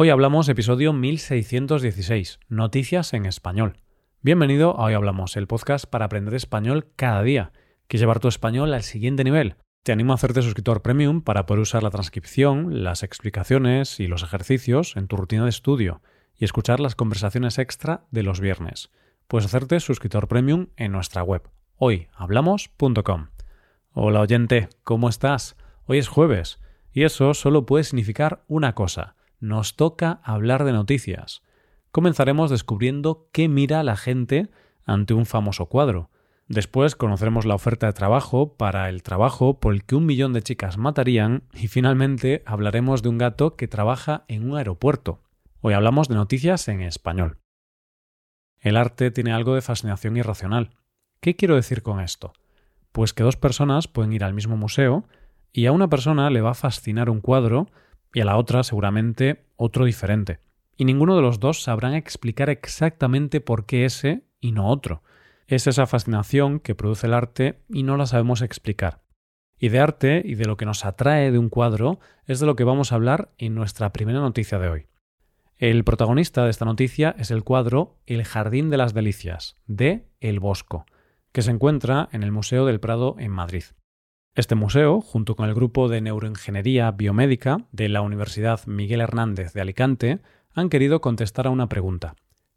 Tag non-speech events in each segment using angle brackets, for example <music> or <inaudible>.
Hoy hablamos episodio 1616, Noticias en Español. Bienvenido a Hoy Hablamos, el podcast para aprender español cada día. ¿Quieres llevar tu español al siguiente nivel? Te animo a hacerte suscriptor premium para poder usar la transcripción, las explicaciones y los ejercicios en tu rutina de estudio y escuchar las conversaciones extra de los viernes. Puedes hacerte suscriptor premium en nuestra web, hoyhablamos.com. Hola oyente, ¿cómo estás? Hoy es jueves y eso solo puede significar una cosa nos toca hablar de noticias. Comenzaremos descubriendo qué mira la gente ante un famoso cuadro. Después conoceremos la oferta de trabajo para el trabajo por el que un millón de chicas matarían y finalmente hablaremos de un gato que trabaja en un aeropuerto. Hoy hablamos de noticias en español. El arte tiene algo de fascinación irracional. ¿Qué quiero decir con esto? Pues que dos personas pueden ir al mismo museo y a una persona le va a fascinar un cuadro y a la otra seguramente otro diferente. Y ninguno de los dos sabrán explicar exactamente por qué ese y no otro. Es esa fascinación que produce el arte y no la sabemos explicar. Y de arte y de lo que nos atrae de un cuadro es de lo que vamos a hablar en nuestra primera noticia de hoy. El protagonista de esta noticia es el cuadro El Jardín de las Delicias, de El Bosco, que se encuentra en el Museo del Prado en Madrid. Este museo, junto con el grupo de neuroingeniería biomédica de la Universidad Miguel Hernández de Alicante, han querido contestar a una pregunta.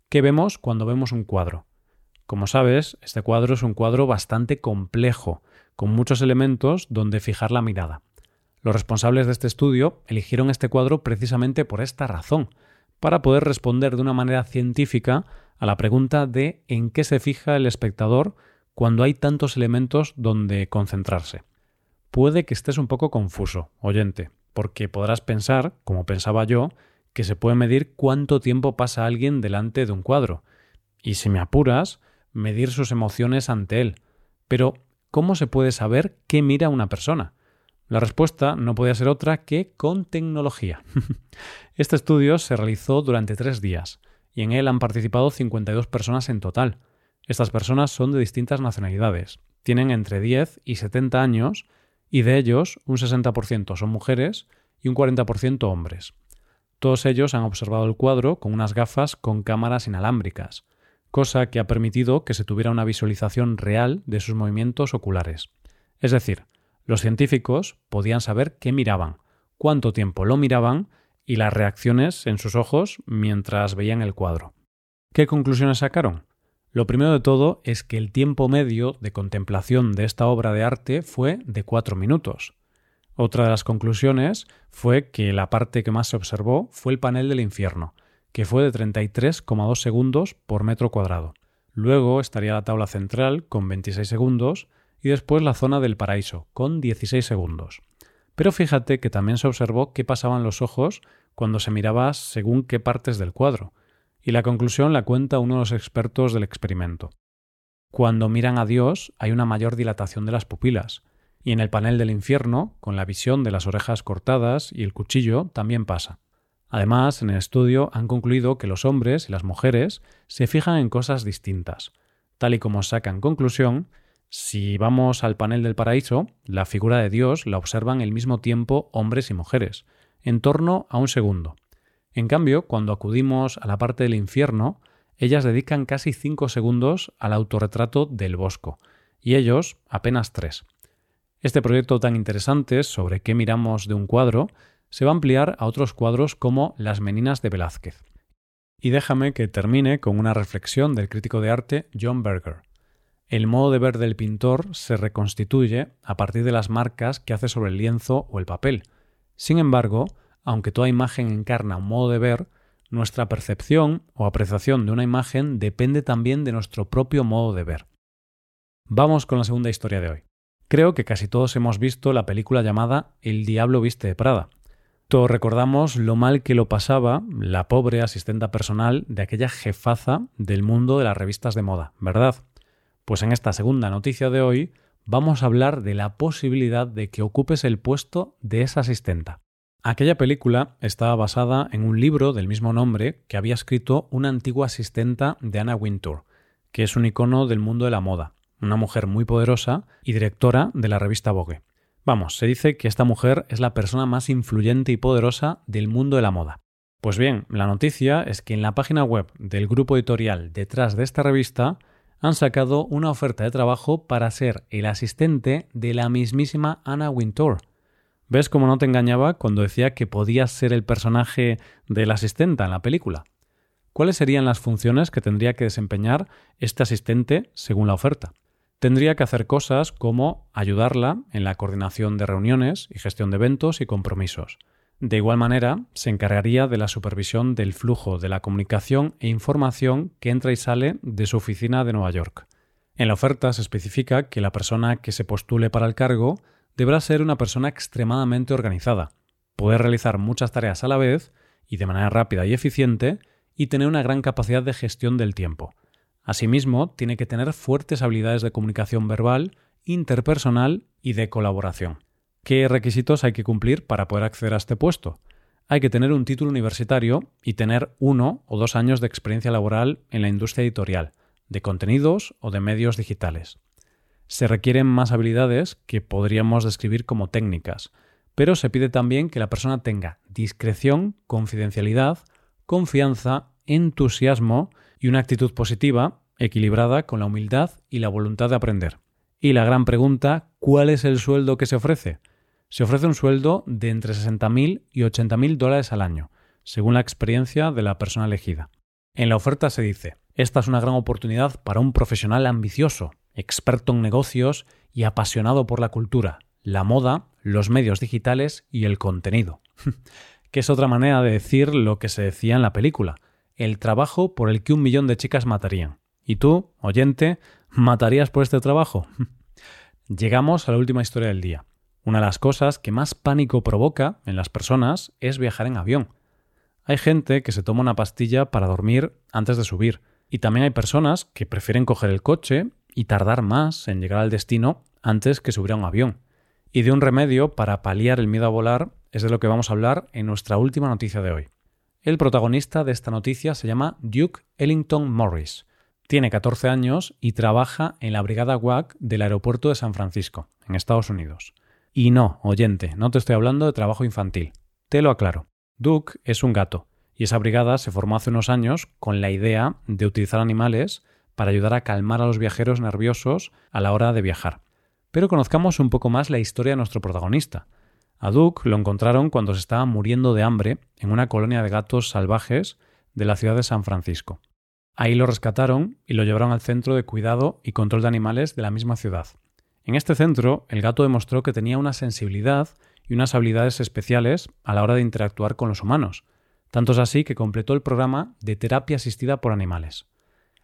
¿Qué vemos cuando vemos un cuadro? Como sabes, este cuadro es un cuadro bastante complejo, con muchos elementos donde fijar la mirada. Los responsables de este estudio eligieron este cuadro precisamente por esta razón, para poder responder de una manera científica a la pregunta de en qué se fija el espectador cuando hay tantos elementos donde concentrarse puede que estés un poco confuso, oyente, porque podrás pensar, como pensaba yo, que se puede medir cuánto tiempo pasa alguien delante de un cuadro, y si me apuras, medir sus emociones ante él. Pero, ¿cómo se puede saber qué mira una persona? La respuesta no podía ser otra que con tecnología. <laughs> este estudio se realizó durante tres días, y en él han participado 52 personas en total. Estas personas son de distintas nacionalidades, tienen entre 10 y 70 años, y de ellos un 60% son mujeres y un 40% hombres. Todos ellos han observado el cuadro con unas gafas con cámaras inalámbricas, cosa que ha permitido que se tuviera una visualización real de sus movimientos oculares. Es decir, los científicos podían saber qué miraban, cuánto tiempo lo miraban y las reacciones en sus ojos mientras veían el cuadro. ¿Qué conclusiones sacaron? Lo primero de todo es que el tiempo medio de contemplación de esta obra de arte fue de cuatro minutos. Otra de las conclusiones fue que la parte que más se observó fue el panel del infierno, que fue de 33,2 segundos por metro cuadrado. Luego estaría la tabla central con 26 segundos y después la zona del paraíso con 16 segundos. Pero fíjate que también se observó qué pasaban los ojos cuando se miraba según qué partes del cuadro, y la conclusión la cuenta uno de los expertos del experimento. Cuando miran a Dios hay una mayor dilatación de las pupilas, y en el panel del infierno, con la visión de las orejas cortadas y el cuchillo, también pasa. Además, en el estudio han concluido que los hombres y las mujeres se fijan en cosas distintas. Tal y como sacan conclusión, si vamos al panel del paraíso, la figura de Dios la observan el mismo tiempo hombres y mujeres, en torno a un segundo, en cambio, cuando acudimos a la parte del infierno, ellas dedican casi cinco segundos al autorretrato del Bosco, y ellos apenas tres. Este proyecto tan interesante sobre qué miramos de un cuadro se va a ampliar a otros cuadros como Las Meninas de Velázquez. Y déjame que termine con una reflexión del crítico de arte John Berger. El modo de ver del pintor se reconstituye a partir de las marcas que hace sobre el lienzo o el papel. Sin embargo, aunque toda imagen encarna un modo de ver, nuestra percepción o apreciación de una imagen depende también de nuestro propio modo de ver. Vamos con la segunda historia de hoy. Creo que casi todos hemos visto la película llamada El diablo viste de Prada. Todos recordamos lo mal que lo pasaba la pobre asistenta personal de aquella jefaza del mundo de las revistas de moda, ¿verdad? Pues en esta segunda noticia de hoy vamos a hablar de la posibilidad de que ocupes el puesto de esa asistenta. Aquella película estaba basada en un libro del mismo nombre que había escrito una antigua asistenta de Anna Wintour, que es un icono del mundo de la moda, una mujer muy poderosa y directora de la revista Vogue. Vamos, se dice que esta mujer es la persona más influyente y poderosa del mundo de la moda. Pues bien, la noticia es que en la página web del grupo editorial detrás de esta revista han sacado una oferta de trabajo para ser el asistente de la mismísima Anna Wintour. ¿Ves cómo no te engañaba cuando decía que podías ser el personaje de la asistenta en la película? ¿Cuáles serían las funciones que tendría que desempeñar este asistente según la oferta? Tendría que hacer cosas como ayudarla en la coordinación de reuniones y gestión de eventos y compromisos de igual manera, se encargaría de la supervisión del flujo de la comunicación e información que entra y sale de su oficina de Nueva York. En la oferta se especifica que la persona que se postule para el cargo deberá ser una persona extremadamente organizada, poder realizar muchas tareas a la vez y de manera rápida y eficiente y tener una gran capacidad de gestión del tiempo. Asimismo, tiene que tener fuertes habilidades de comunicación verbal, interpersonal y de colaboración. ¿Qué requisitos hay que cumplir para poder acceder a este puesto? Hay que tener un título universitario y tener uno o dos años de experiencia laboral en la industria editorial, de contenidos o de medios digitales. Se requieren más habilidades que podríamos describir como técnicas, pero se pide también que la persona tenga discreción, confidencialidad, confianza, entusiasmo y una actitud positiva, equilibrada con la humildad y la voluntad de aprender. Y la gran pregunta, ¿cuál es el sueldo que se ofrece? Se ofrece un sueldo de entre 60.000 y 80.000 dólares al año, según la experiencia de la persona elegida. En la oferta se dice, esta es una gran oportunidad para un profesional ambicioso, experto en negocios y apasionado por la cultura, la moda, los medios digitales y el contenido. <laughs> que es otra manera de decir lo que se decía en la película, el trabajo por el que un millón de chicas matarían. ¿Y tú, oyente, matarías por este trabajo? <laughs> Llegamos a la última historia del día. Una de las cosas que más pánico provoca en las personas es viajar en avión. Hay gente que se toma una pastilla para dormir antes de subir, y también hay personas que prefieren coger el coche y tardar más en llegar al destino antes que subir a un avión. Y de un remedio para paliar el miedo a volar es de lo que vamos a hablar en nuestra última noticia de hoy. El protagonista de esta noticia se llama Duke Ellington Morris. Tiene 14 años y trabaja en la Brigada WAC del aeropuerto de San Francisco, en Estados Unidos. Y no, oyente, no te estoy hablando de trabajo infantil. Te lo aclaro. Duke es un gato, y esa brigada se formó hace unos años con la idea de utilizar animales para ayudar a calmar a los viajeros nerviosos a la hora de viajar. Pero conozcamos un poco más la historia de nuestro protagonista. A Duke lo encontraron cuando se estaba muriendo de hambre en una colonia de gatos salvajes de la ciudad de San Francisco. Ahí lo rescataron y lo llevaron al centro de cuidado y control de animales de la misma ciudad. En este centro, el gato demostró que tenía una sensibilidad y unas habilidades especiales a la hora de interactuar con los humanos. Tanto es así que completó el programa de terapia asistida por animales.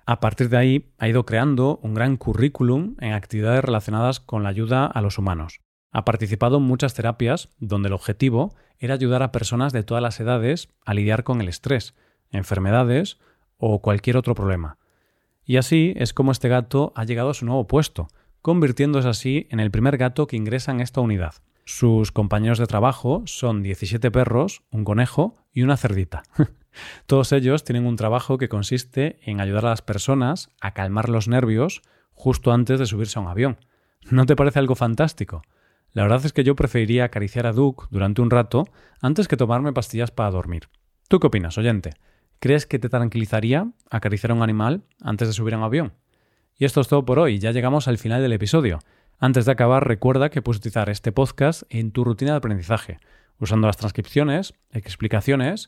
A partir de ahí ha ido creando un gran currículum en actividades relacionadas con la ayuda a los humanos. Ha participado en muchas terapias donde el objetivo era ayudar a personas de todas las edades a lidiar con el estrés, enfermedades o cualquier otro problema. Y así es como este gato ha llegado a su nuevo puesto, convirtiéndose así en el primer gato que ingresa en esta unidad. Sus compañeros de trabajo son 17 perros, un conejo y una cerdita. <laughs> Todos ellos tienen un trabajo que consiste en ayudar a las personas a calmar los nervios justo antes de subirse a un avión. ¿No te parece algo fantástico? La verdad es que yo preferiría acariciar a Duke durante un rato antes que tomarme pastillas para dormir. ¿Tú qué opinas, oyente? ¿Crees que te tranquilizaría acariciar a un animal antes de subir a un avión? Y esto es todo por hoy, ya llegamos al final del episodio. Antes de acabar, recuerda que puedes utilizar este podcast en tu rutina de aprendizaje, usando las transcripciones, explicaciones